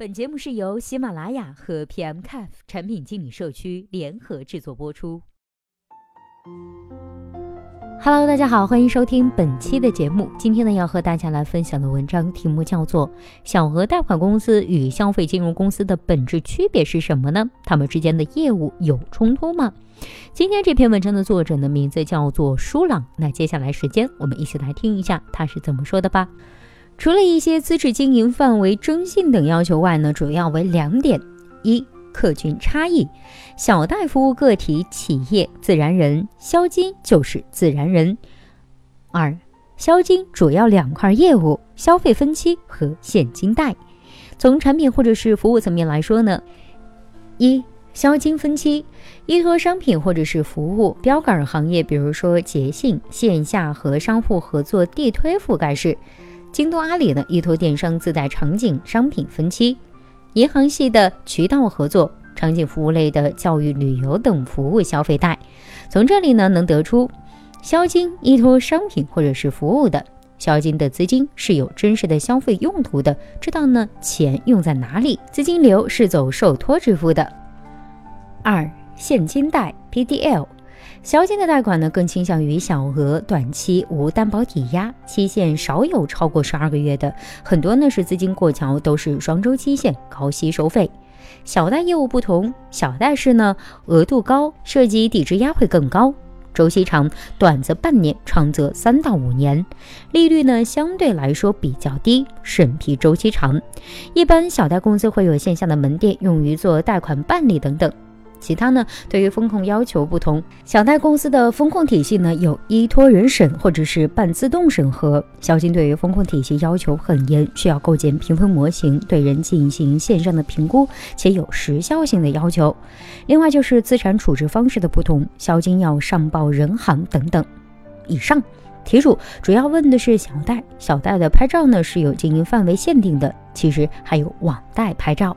本节目是由喜马拉雅和 PMCAF 产品经理社区联合制作播出。Hello，大家好，欢迎收听本期的节目。今天呢，要和大家来分享的文章题目叫做《小额贷款公司与消费金融公司的本质区别是什么呢？他们之间的业务有冲突吗？》今天这篇文章的作者呢，名字叫做舒朗。那接下来时间，我们一起来听一下他是怎么说的吧。除了一些资质、经营范围、征信等要求外呢，主要为两点：一、客群差异，小贷服务个体、企业、自然人，销金就是自然人；二、销金主要两块业务：消费分期和现金贷。从产品或者是服务层面来说呢，一、销金分期，依托商品或者是服务标杆行业，比如说捷信，线下和商户合作地推覆盖式。京东、阿里呢，依托电商自带场景商品分期；银行系的渠道合作、场景服务类的教育、旅游等服务消费贷。从这里呢，能得出，销金依托商品或者是服务的，销金的资金是有真实的消费用途的，知道呢钱用在哪里，资金流是走受托支付的。二、现金贷 （PDL）。小金的贷款呢，更倾向于小额、短期、无担保抵押，期限少有超过十二个月的，很多呢是资金过桥，都是双周期限，高息收费。小贷业务不同，小贷是呢额度高，涉及抵质押会更高，周期长，短则半年，长则三到五年，利率呢相对来说比较低，审批周期长。一般小贷公司会有线下的门店，用于做贷款办理等等。其他呢，对于风控要求不同，小贷公司的风控体系呢有依托人审或者是半自动审核。小金对于风控体系要求很严，需要构建评分模型，对人进行线上的评估，且有时效性的要求。另外就是资产处置方式的不同，小金要上报人行等等。以上题主主要问的是小贷，小贷的拍照呢是有经营范围限定的，其实还有网贷拍照。